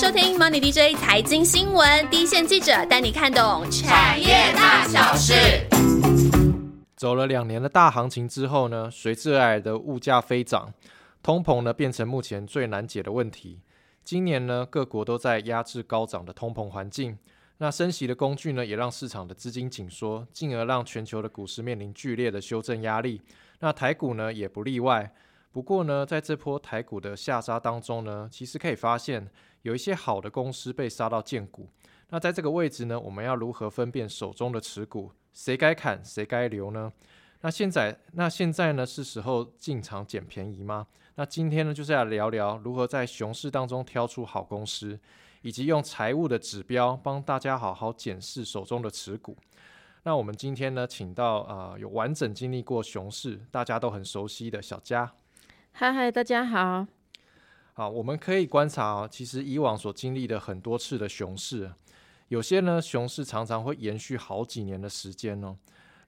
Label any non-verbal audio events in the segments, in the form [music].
收听 Money DJ 财经新闻，第一线记者带你看懂产业大小事。走了两年的大行情之后呢，随之而来的物价飞涨，通膨呢变成目前最难解的问题。今年呢，各国都在压制高涨的通膨环境，那升息的工具呢，也让市场的资金紧缩，进而让全球的股市面临剧烈的修正压力。那台股呢，也不例外。不过呢，在这波台股的下杀当中呢，其实可以发现有一些好的公司被杀到见股。那在这个位置呢，我们要如何分辨手中的持股，谁该砍，谁该留呢？那现在，那现在呢，是时候进场捡便宜吗？那今天呢，就是要聊聊如何在熊市当中挑出好公司，以及用财务的指标帮大家好好检视手中的持股。那我们今天呢，请到啊有完整经历过熊市，大家都很熟悉的小佳。嗨嗨，大家好。好，我们可以观察哦，其实以往所经历的很多次的熊市，有些呢熊市常常会延续好几年的时间哦。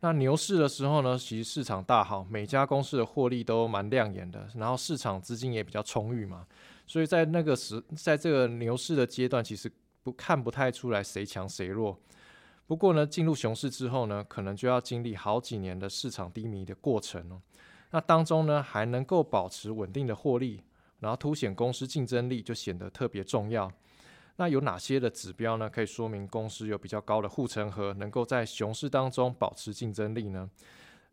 那牛市的时候呢，其实市场大好，每家公司的获利都蛮亮眼的，然后市场资金也比较充裕嘛，所以在那个时，在这个牛市的阶段，其实不看不太出来谁强谁弱。不过呢，进入熊市之后呢，可能就要经历好几年的市场低迷的过程哦。那当中呢，还能够保持稳定的获利，然后凸显公司竞争力，就显得特别重要。那有哪些的指标呢？可以说明公司有比较高的护城河，能够在熊市当中保持竞争力呢？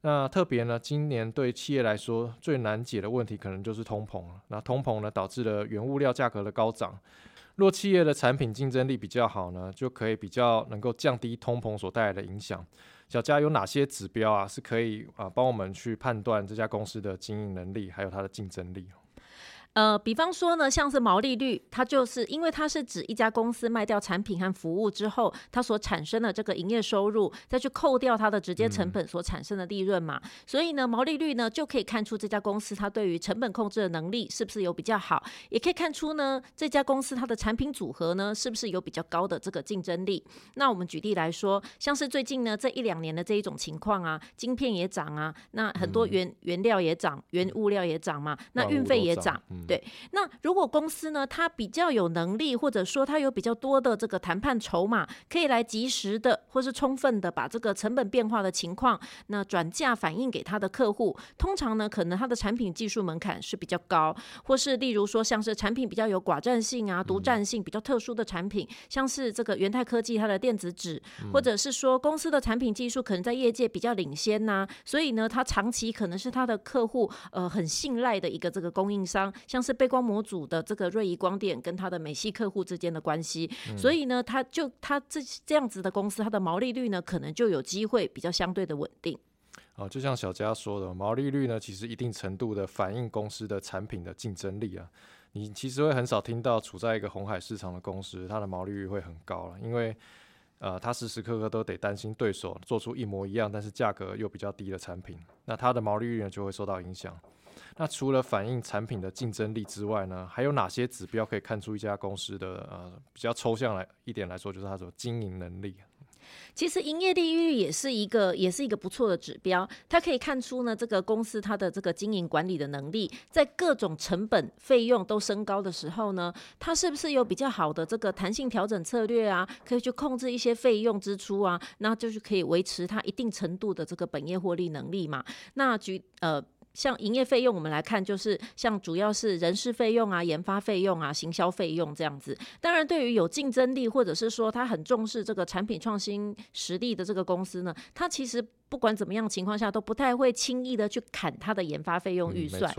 那特别呢，今年对企业来说最难解的问题，可能就是通膨了。那通膨呢，导致了原物料价格的高涨。若企业的产品竞争力比较好呢，就可以比较能够降低通膨所带来的影响。小佳有哪些指标啊，是可以啊帮我们去判断这家公司的经营能力，还有它的竞争力？呃，比方说呢，像是毛利率，它就是因为它是指一家公司卖掉产品和服务之后，它所产生的这个营业收入，再去扣掉它的直接成本所产生的利润嘛。所以呢，毛利率呢就可以看出这家公司它对于成本控制的能力是不是有比较好，也可以看出呢这家公司它的产品组合呢是不是有比较高的这个竞争力。那我们举例来说，像是最近呢这一两年的这一种情况啊，晶片也涨啊，那很多原原料也涨，原物料也涨嘛，那运费也涨。对，那如果公司呢，它比较有能力，或者说它有比较多的这个谈判筹码，可以来及时的或是充分的把这个成本变化的情况，那转嫁反映给他的客户。通常呢，可能它的产品技术门槛是比较高，或是例如说像是产品比较有寡占性啊、独占性比较特殊的产品，像是这个元泰科技它的电子纸，或者是说公司的产品技术可能在业界比较领先呐，所以呢，它长期可能是它的客户呃很信赖的一个这个供应商，像。是背光模组的这个瑞仪光电跟它的美系客户之间的关系，所以呢，它就它这这样子的公司，它的毛利率呢，可能就有机会比较相对的稳定。哦，就像小佳说的，毛利率呢，其实一定程度的反映公司的产品的竞争力啊。你其实会很少听到处在一个红海市场的公司，它的毛利率会很高了，因为呃，它时时刻刻都得担心对手做出一模一样，但是价格又比较低的产品，那它的毛利率呢就会受到影响。那除了反映产品的竞争力之外呢，还有哪些指标可以看出一家公司的呃比较抽象来一点来说，就是它的经营能力？其实营业利率也是一个也是一个不错的指标，它可以看出呢这个公司它的这个经营管理的能力，在各种成本费用都升高的时候呢，它是不是有比较好的这个弹性调整策略啊？可以去控制一些费用支出啊，那就是可以维持它一定程度的这个本业获利能力嘛？那举呃。像营业费用，我们来看，就是像主要是人事费用啊、研发费用啊、行销费用这样子。当然，对于有竞争力或者是说他很重视这个产品创新实力的这个公司呢，它其实。不管怎么样情况下，都不太会轻易的去砍它的研发费用预算。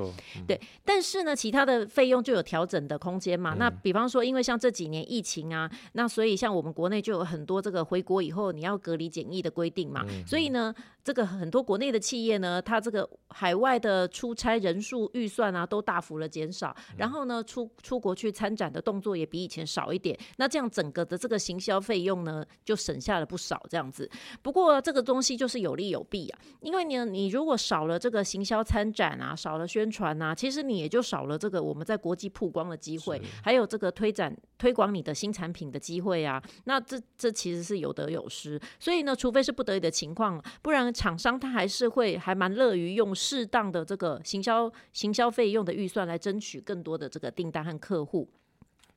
对，但是呢，其他的费用就有调整的空间嘛。那比方说，因为像这几年疫情啊，那所以像我们国内就有很多这个回国以后你要隔离检疫的规定嘛。所以呢，这个很多国内的企业呢，它这个海外的出差人数预算啊，都大幅的减少。然后呢，出出国去参展的动作也比以前少一点。那这样整个的这个行销费用呢，就省下了不少这样子。不过这个东西就是有。利有弊啊，因为呢你如果少了这个行销参展啊，少了宣传啊，其实你也就少了这个我们在国际曝光的机会，还有这个推展推广你的新产品的机会啊。那这这其实是有得有失，所以呢，除非是不得已的情况，不然厂商他还是会还蛮乐于用适当的这个行销行销费用的预算来争取更多的这个订单和客户。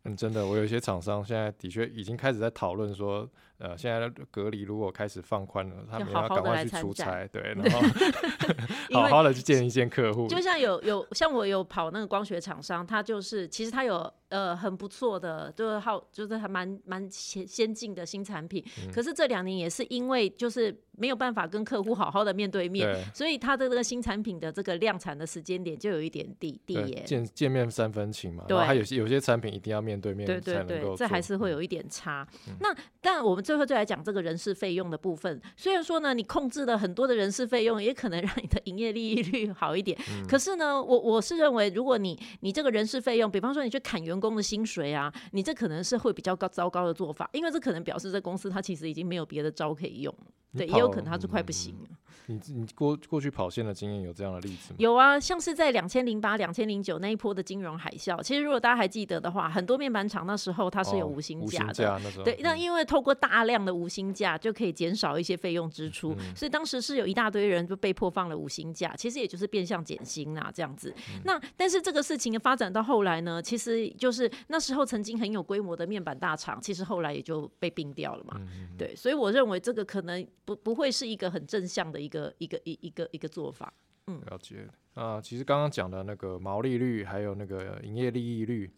嗯，真的，我有一些厂商现在的确已经开始在讨论说，呃，现在的隔离如果开始放宽了，他们要赶快去出差，对，[laughs] 然后好好的去见一见客户。就像有有像我有跑那个光学厂商，他就是其实他有呃很不错的，就是好就是还蛮蛮先先进的新产品，可是这两年也是因为就是没有办法跟客户好好的面对面，所以他的这个新产品的这个量产的时间点就有一点低低耶。见见面三分情嘛，对，还有些有些产品一定要面。面对面对对对，这还是会有一点差。那但我们最后就来讲这个人事费用的部分。虽然说呢，你控制了很多的人事费用，也可能让你的营业利益率好一点。可是呢，我我是认为，如果你你这个人事费用，比方说你去砍员工的薪水啊，你这可能是会比较高糟糕的做法，因为这可能表示这公司它其实已经没有别的招可以用。对，也有可能它是快不行了。你你过过去跑线的经验有这样的例子吗？有啊，像是在两千零八、两千零九那一波的金融海啸，其实如果大家还记得的话，很多面板厂那时候它是有无薪假的。对，那因为透过大量的无薪假就可以减少一些费用支出，所以当时是有一大堆人就被迫放了无薪假，其实也就是变相减薪啊这样子。那但是这个事情发展到后来呢，其实就是那时候曾经很有规模的面板大厂，其实后来也就被并掉了嘛。对，所以我认为这个可能。不不会是一个很正向的一个一个一一个一个做法，嗯，了解啊。其实刚刚讲的那个毛利率，还有那个营业利益率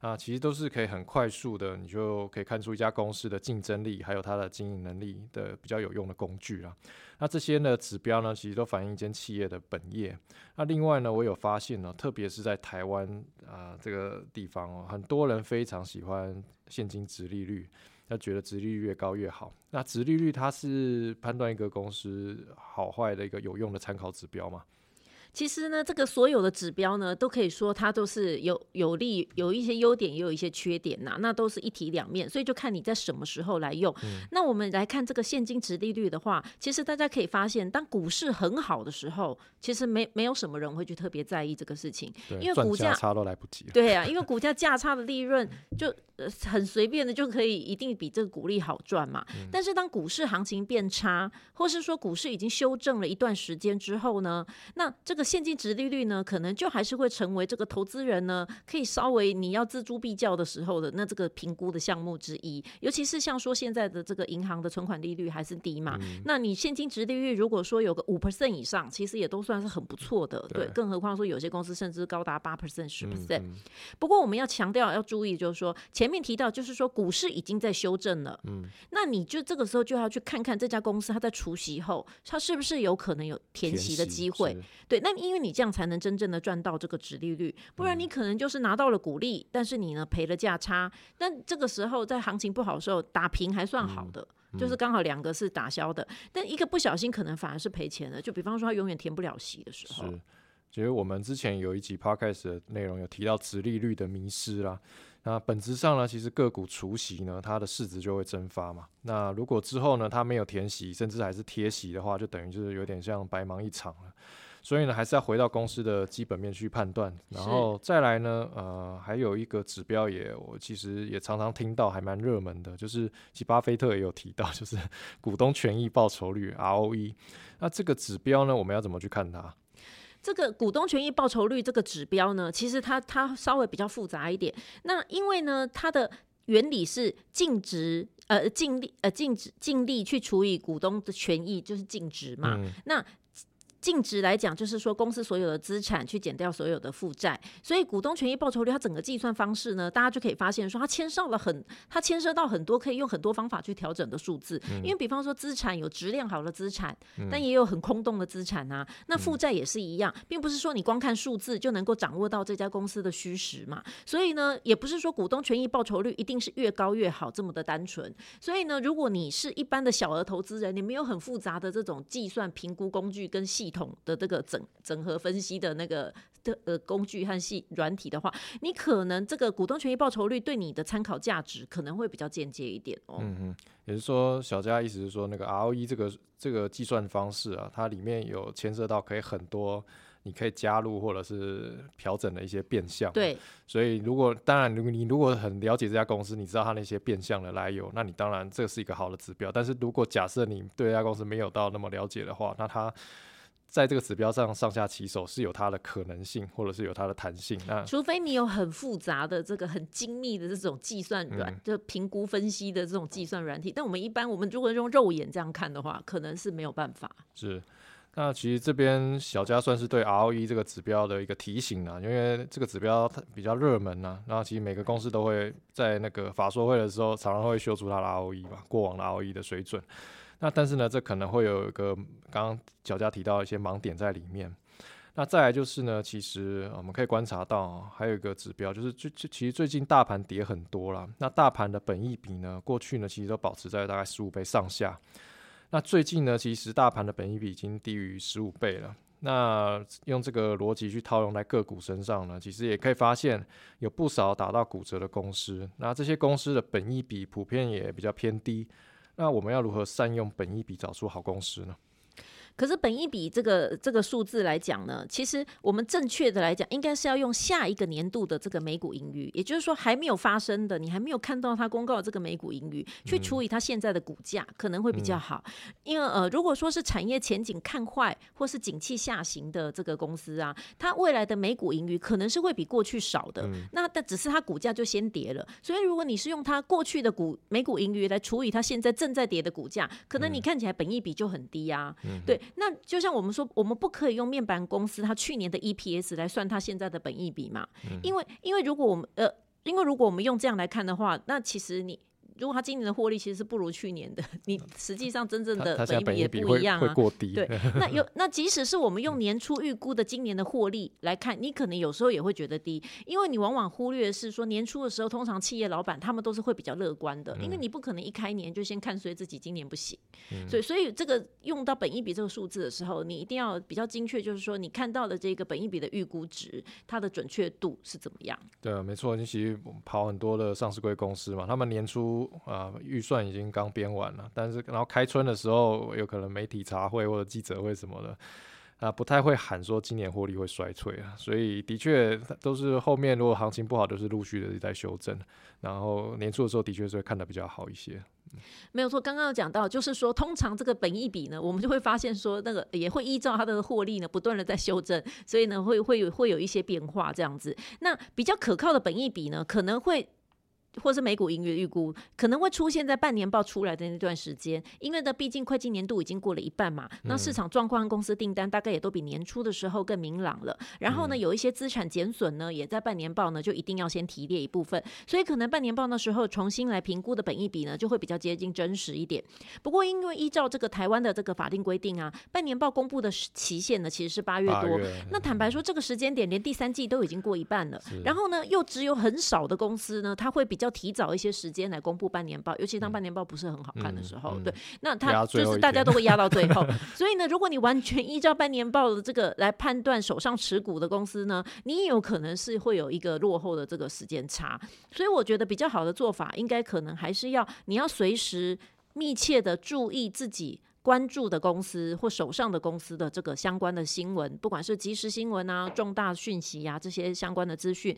啊，其实都是可以很快速的，你就可以看出一家公司的竞争力，还有它的经营能力的比较有用的工具啊。那这些呢指标呢，其实都反映一间企业的本业。那另外呢，我有发现呢，特别是在台湾啊这个地方哦，很多人非常喜欢现金值利率。要觉得殖利率越高越好。那殖利率它是判断一个公司好坏的一个有用的参考指标吗？其实呢，这个所有的指标呢，都可以说它都是有有利，有一些优点，也有一些缺点呐。那都是一体两面，所以就看你在什么时候来用。那我们来看这个现金值利率的话，其实大家可以发现，当股市很好的时候，其实没没有什么人会去特别在意这个事情，因为股价差都来不及。对啊，因为股价价差的利润就呃很随便的就可以一定比这个股利好赚嘛。但是当股市行情变差，或是说股市已经修正了一段时间之后呢，那这个现金值利率呢，可能就还是会成为这个投资人呢，可以稍微你要锱铢必较的时候的那这个评估的项目之一。尤其是像说现在的这个银行的存款利率还是低嘛，那你现金值利率如果说有个五 percent 以上，其实也都算是很不错的。对，更何况说有些公司甚至高达八 percent、十 percent。不过我们要强调要注意，就是说前面提到，就是说股市已经在修正了。嗯，那你就这个时候就要去看看这家公司它在除息后，它是不是有可能有填息的机会？对，那因为你这样才能真正的赚到这个值利率，不然你可能就是拿到了股利，但是你呢赔了价差。但这个时候在行情不好的时候打平还算好的，就是刚好两个是打消的，但一个不小心可能反而是赔钱的。就比方说他永远填不了息的时候。是，其实我们之前有一集 podcast 的内容有提到值利率的迷失啦。那本质上呢，其实个股除息呢，它的市值就会蒸发嘛。那如果之后呢，它没有填息，甚至还是贴息的话，就等于就是有点像白忙一场了。所以呢，还是要回到公司的基本面去判断，然后再来呢，呃，还有一个指标也，我其实也常常听到，还蛮热门的，就是其巴菲特也有提到，就是 [laughs] 股东权益报酬率 ROE。那这个指标呢，我们要怎么去看它？这个股东权益报酬率这个指标呢，其实它它稍微比较复杂一点。那因为呢，它的原理是净值，呃，净利，呃，净值净利去除以股东的权益，就是净值嘛。那净值来讲，就是说公司所有的资产去减掉所有的负债，所以股东权益报酬率它整个计算方式呢，大家就可以发现说它牵涉了很，它牵涉到很多可以用很多方法去调整的数字。因为比方说资产有质量好的资产，但也有很空洞的资产啊。那负债也是一样，并不是说你光看数字就能够掌握到这家公司的虚实嘛。所以呢，也不是说股东权益报酬率一定是越高越好这么的单纯。所以呢，如果你是一般的小额投资人，你没有很复杂的这种计算评估工具跟系。系统的这个整整合分析的那个的呃工具和系软体的话，你可能这个股东权益报酬率对你的参考价值可能会比较间接一点哦。嗯嗯，也是说小佳意思是说那个 ROE 这个这个计算方式啊，它里面有牵涉到可以很多。你可以加入或者是调整的一些变相，对。所以如果当然，如果你如果很了解这家公司，你知道它那些变相的来由，那你当然这是一个好的指标。但是如果假设你对这家公司没有到那么了解的话，那它在这个指标上上下起手是有它的可能性，或者是有它的弹性。那除非你有很复杂的这个很精密的这种计算软，就评估分析的这种计算软体。但我们一般我们如果用肉眼这样看的话，可能是没有办法。是。那其实这边小佳算是对 ROE 这个指标的一个提醒啦，因为这个指标它比较热门呐，然后其实每个公司都会在那个法说会的时候，常常会修出它的 ROE 吧，过往的 ROE 的水准。那但是呢，这可能会有一个刚刚小佳提到一些盲点在里面。那再来就是呢，其实我们可以观察到还有一个指标，就是最最其实最近大盘跌很多了，那大盘的本益比呢，过去呢其实都保持在大概十五倍上下。那最近呢，其实大盘的本益比已经低于十五倍了。那用这个逻辑去套用在个股身上呢，其实也可以发现有不少打到骨折的公司。那这些公司的本益比普遍也比较偏低。那我们要如何善用本一笔找出好公司呢？可是本一比这个这个数字来讲呢，其实我们正确的来讲，应该是要用下一个年度的这个每股盈余，也就是说还没有发生的，你还没有看到它公告这个每股盈余，去除以它现在的股价，可能会比较好。因为呃，如果说是产业前景看坏或是景气下行的这个公司啊，它未来的每股盈余可能是会比过去少的。那但只是它股价就先跌了，所以如果你是用它过去的股每股盈余来除以它现在正在跌的股价，可能你看起来本益比就很低啊。对。那就像我们说，我们不可以用面板公司它去年的 EPS 来算它现在的本益比嘛？因为因为如果我们呃，因为如果我们用这样来看的话，那其实你。如果它今年的获利其实是不如去年的，[laughs] 你实际上真正的本益比也不一样啊。对，[laughs] 那有那即使是我们用年初预估的今年的获利来看，你可能有时候也会觉得低，因为你往往忽略是说年初的时候，通常企业老板他们都是会比较乐观的，因为你不可能一开年就先看衰自己今年不行，所以所以这个用到本益比这个数字的时候，你一定要比较精确，就是说你看到的这个本益比的预估值，它的准确度是怎么样？对，没错，你其实跑很多的上市贵公司嘛，他们年初。啊，预算已经刚编完了，但是然后开春的时候，有可能媒体茶会或者记者会什么的，啊，不太会喊说今年获利会衰退啊，所以的确都是后面如果行情不好，都是陆续的在修正，然后年初的时候的确是会看得比较好一些。没有错，刚刚有讲到，就是说通常这个本益比呢，我们就会发现说那个也会依照它的获利呢，不断的在修正，所以呢会会有会有一些变化这样子。那比较可靠的本益比呢，可能会。或是美股盈余预估可能会出现在半年报出来的那段时间，因为呢，毕竟会计年度已经过了一半嘛，那市场状况、公司订单大概也都比年初的时候更明朗了。然后呢，有一些资产减损呢，也在半年报呢就一定要先提列一部分，所以可能半年报那时候重新来评估的本益比呢，就会比较接近真实一点。不过因为依照这个台湾的这个法定规定啊，半年报公布的期限呢其实是八月多，那坦白。说这个时间点连第三季都已经过一半了，然后呢又只有很少的公司呢，它会比较提早一些时间来公布半年报，尤其当半年报不是很好看的时候，对，那它就是大家都会压到最后。[laughs] 所以呢，如果你完全依照半年报的这个来判断手上持股的公司呢，你也有可能是会有一个落后的这个时间差。所以我觉得比较好的做法，应该可能还是要你要随时密切的注意自己关注的公司或手上的公司的这个相关的新闻，不管是即时新闻啊、重大讯息呀这些相关的资讯。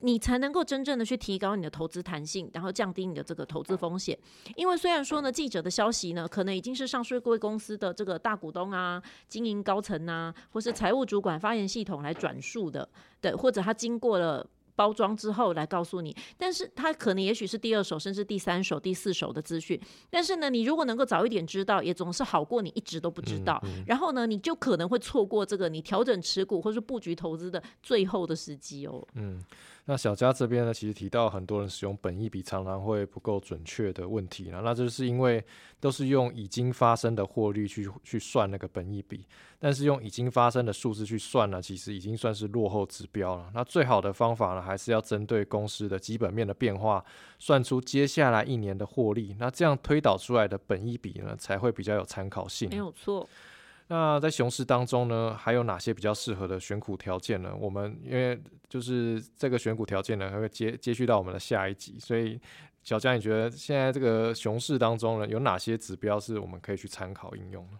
你才能够真正的去提高你的投资弹性，然后降低你的这个投资风险。因为虽然说呢，记者的消息呢，可能已经是上市贵公司的这个大股东啊、经营高层啊，或是财务主管发言系统来转述的，对，或者他经过了。包装之后来告诉你，但是他可能也许是第二手甚至第三手、第四手的资讯。但是呢，你如果能够早一点知道，也总是好过你一直都不知道。然后呢，你就可能会错过这个你调整持股或是布局投资的最后的时机哦。嗯，那小佳这边呢，其实提到很多人使用本益比常常会不够准确的问题了，那就是因为都是用已经发生的获利去去算那个本益比。但是用已经发生的数字去算呢，其实已经算是落后指标了。那最好的方法呢，还是要针对公司的基本面的变化，算出接下来一年的获利。那这样推导出来的本益比呢，才会比较有参考性。没有错。那在熊市当中呢，还有哪些比较适合的选股条件呢？我们因为就是这个选股条件呢，还会接接续到我们的下一集。所以小江，你觉得现在这个熊市当中呢，有哪些指标是我们可以去参考应用呢？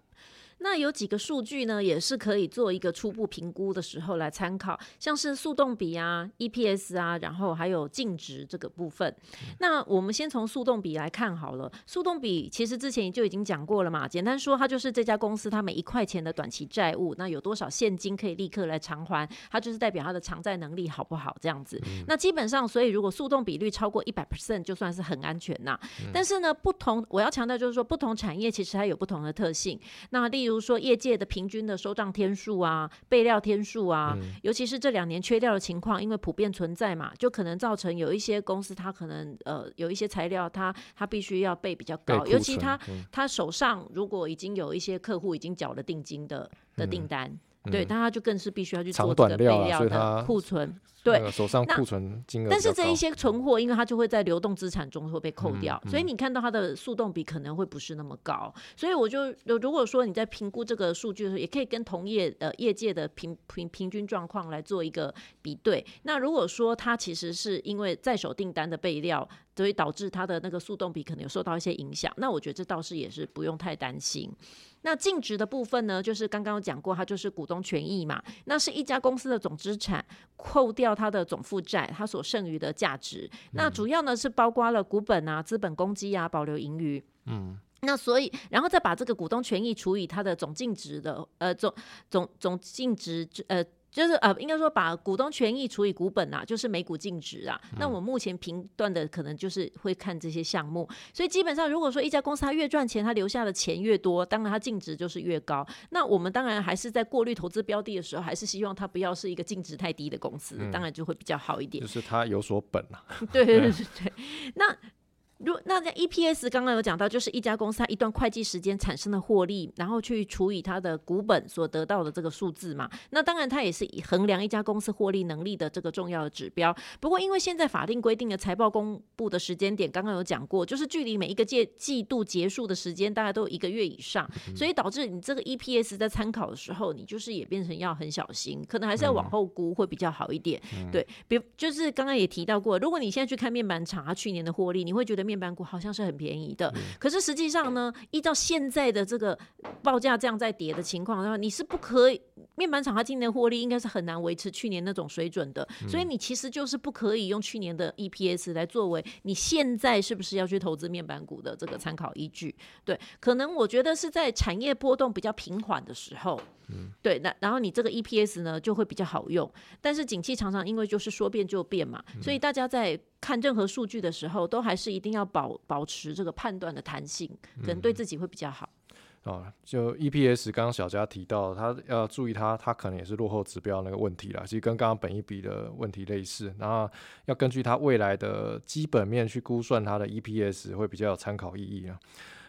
那有几个数据呢，也是可以做一个初步评估的时候来参考，像是速动比啊、EPS 啊，然后还有净值这个部分。那我们先从速动比来看好了。速动比其实之前就已经讲过了嘛，简单说，它就是这家公司它每一块钱的短期债务，那有多少现金可以立刻来偿还，它就是代表它的偿债能力好不好这样子。那基本上，所以如果速动比率超过一百 percent，就算是很安全呐。但是呢，不同我要强调就是说，不同产业其实它有不同的特性。那例如说，业界的平均的收账天数啊、备料天数啊，尤其是这两年缺料的情况，因为普遍存在嘛，就可能造成有一些公司它可能呃有一些材料它它必须要备比较高，尤其他他手上如果已经有一些客户已经缴了定金的的订单。对，但他就更是必须要去做这个备料的库存，对，手上库存金额。但是这一些存货，因为它就会在流动资产中会被扣掉，所以你看到它的速动比可能会不是那么高。所以我就如果说你在评估这个数据的时候，也可以跟同业呃业界的平平平均状况来做一个比对。那如果说它其实是因为在手订单的备料，所以导致它的那个速动比可能有受到一些影响，那我觉得这倒是也是不用太担心。那净值的部分呢，就是刚刚有讲过，它就是股东权益嘛，那是一家公司的总资产扣掉它的总负债，它所剩余的价值。那主要呢是包括了股本啊、资本公积啊、保留盈余。嗯，那所以然后再把这个股东权益除以它的总净值的呃总总总净值呃。就是呃，应该说把股东权益除以股本啊，就是每股净值啊。那我目前评断的可能就是会看这些项目，所以基本上如果说一家公司它越赚钱，它留下的钱越多，当然它净值就是越高。那我们当然还是在过滤投资标的的时候，还是希望它不要是一个净值太低的公司，当然就会比较好一点。就是它有所本啊。对 [laughs] 对对对对，那。如那在 EPS 刚刚有讲到，就是一家公司它一段会计时间产生的获利，然后去除以它的股本所得到的这个数字嘛。那当然它也是衡量一家公司获利能力的这个重要的指标。不过因为现在法定规定的财报公布的时间点，刚刚有讲过，就是距离每一个季季度结束的时间大概都有一个月以上，所以导致你这个 EPS 在参考的时候，你就是也变成要很小心，可能还是要往后估会比较好一点。对，比就是刚刚也提到过，如果你现在去看面板厂它去年的获利，你会觉得。面板股好像是很便宜的，可是实际上呢，依照现在的这个报价这样在跌的情况的话，你是不可以面板厂它今年获利应该是很难维持去年那种水准的，所以你其实就是不可以用去年的 EPS 来作为你现在是不是要去投资面板股的这个参考依据。对，可能我觉得是在产业波动比较平缓的时候，对，那然后你这个 EPS 呢就会比较好用，但是景气常常因为就是说变就变嘛，所以大家在。看任何数据的时候，都还是一定要保保持这个判断的弹性，可能对自己会比较好。啊，就 EPS，刚刚小佳提到，他要注意他，他可能也是落后指标那个问题啦。其实跟刚刚本一比的问题类似，然后要根据他未来的基本面去估算他的 EPS，会比较有参考意义啊。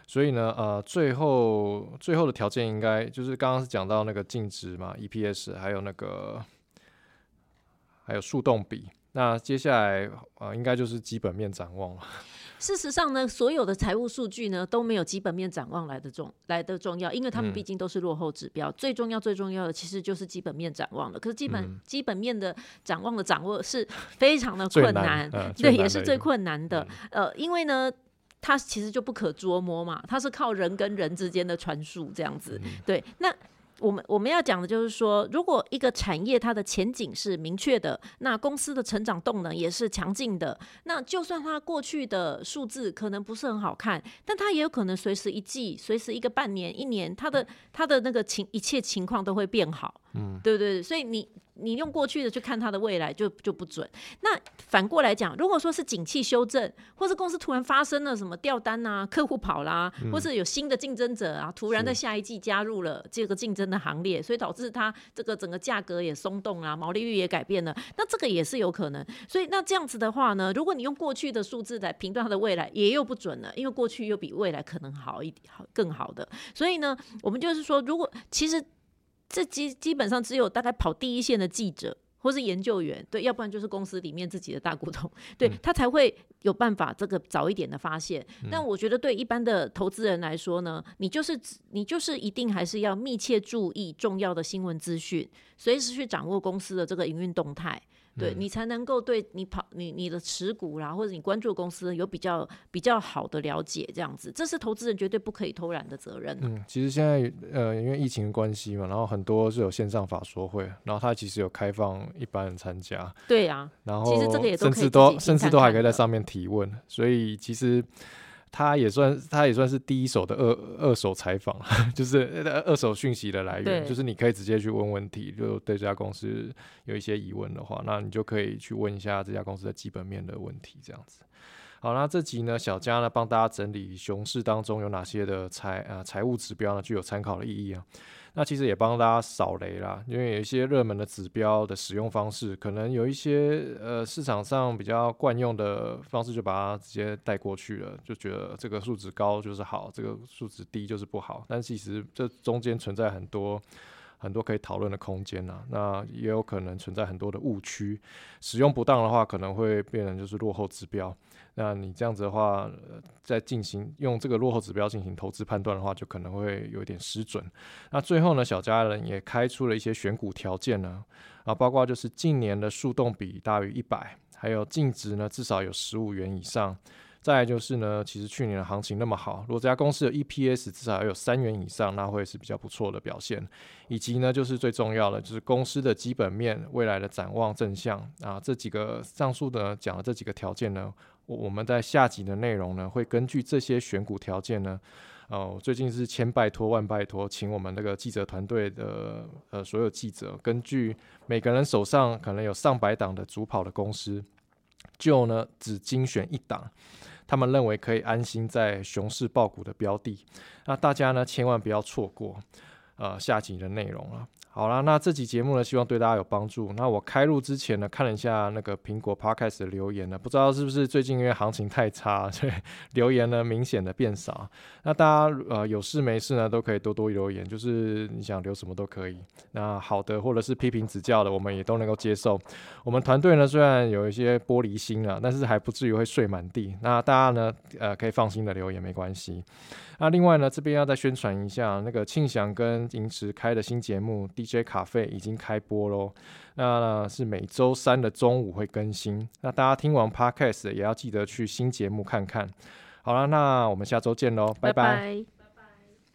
所以呢，呃，最后最后的条件应该就是刚刚是讲到那个净值嘛，EPS，还有那个还有速动比。那接下来啊，应该就是基本面展望了。[laughs] 事实上呢，所有的财务数据呢都没有基本面展望来的重来的重要，因为他们毕竟都是落后指标。最重要最重要的其实就是基本面展望了。可是基本基本面的展望的掌握是非常的困难，[laughs] 对，也是最困难的。呃，因为呢，它其实就不可捉摸嘛，它是靠人跟人之间的传输这样子。对，那。我们我们要讲的就是说，如果一个产业它的前景是明确的，那公司的成长动能也是强劲的，那就算它过去的数字可能不是很好看，但它也有可能随时一季、随时一个半年、一年，它的它的那个情一切情况都会变好，嗯，对对对？所以你。你用过去的去看它的未来就就不准。那反过来讲，如果说是景气修正，或是公司突然发生了什么掉单啊，客户跑啦，或是有新的竞争者啊，突然在下一季加入了这个竞争的行列，所以导致它这个整个价格也松动啊，毛利率也改变了，那这个也是有可能。所以那这样子的话呢，如果你用过去的数字来评断它的未来，也又不准了，因为过去又比未来可能好一点，好更好的。所以呢，我们就是说，如果其实。这基基本上只有大概跑第一线的记者或是研究员，对，要不然就是公司里面自己的大股东，对他才会有办法这个早一点的发现。但我觉得对一般的投资人来说呢，你就是你就是一定还是要密切注意重要的新闻资讯，随时去掌握公司的这个营运动态。对你才能够对你跑你你的持股啦，或者你关注公司有比较比较好的了解，这样子，这是投资人绝对不可以偷懒的责任。嗯，其实现在呃，因为疫情关系嘛，然后很多是有线上法说会，然后它其实有开放一般人参加。对呀，然后其实这个也甚至都甚至都还可以在上面提问，所以其实。他也算，他也算是第一手的二二手采访，[laughs] 就是二手讯息的来源，就是你可以直接去问问题，就对这家公司有一些疑问的话，那你就可以去问一下这家公司的基本面的问题，这样子。好，那这集呢，小佳呢帮大家整理熊市当中有哪些的财啊财务指标呢，具有参考的意义啊。那其实也帮大家扫雷啦，因为有一些热门的指标的使用方式，可能有一些呃市场上比较惯用的方式，就把它直接带过去了，就觉得这个数值高就是好，这个数值低就是不好。但其实这中间存在很多。很多可以讨论的空间呐，那也有可能存在很多的误区，使用不当的话，可能会变成就是落后指标。那你这样子的话，呃在进行用这个落后指标进行投资判断的话，就可能会有点失准。那最后呢，小家人也开出了一些选股条件呢，啊，包括就是近年的速动比大于一百，还有净值呢至少有十五元以上。再就是呢，其实去年的行情那么好，如果这家公司的 EPS 至少要有三元以上，那会是比较不错的表现。以及呢，就是最重要的，就是公司的基本面未来的展望正向啊。这几个上述的讲的这几个条件呢，我们在下集的内容呢，会根据这些选股条件呢，哦，最近是千拜托万拜托，请我们那个记者团队的呃所有记者，根据每个人手上可能有上百档的主跑的公司，就呢只精选一档。他们认为可以安心在熊市爆股的标的，那大家呢千万不要错过，呃下集的内容了。好了，那这集节目呢，希望对大家有帮助。那我开录之前呢，看了一下那个苹果 Podcast 的留言呢，不知道是不是最近因为行情太差，[laughs] 所以留言呢明显的变少。那大家呃有事没事呢，都可以多多留言，就是你想留什么都可以。那好的或者是批评指教的，我们也都能够接受。我们团队呢虽然有一些玻璃心啊，但是还不至于会睡满地。那大家呢呃可以放心的留言没关系。那另外呢，这边要再宣传一下，那个庆祥跟银池开的新节目 DJ 卡费已经开播喽。那是每周三的中午会更新。那大家听完 Podcast 也要记得去新节目看看。好了，那我们下周见喽，拜拜。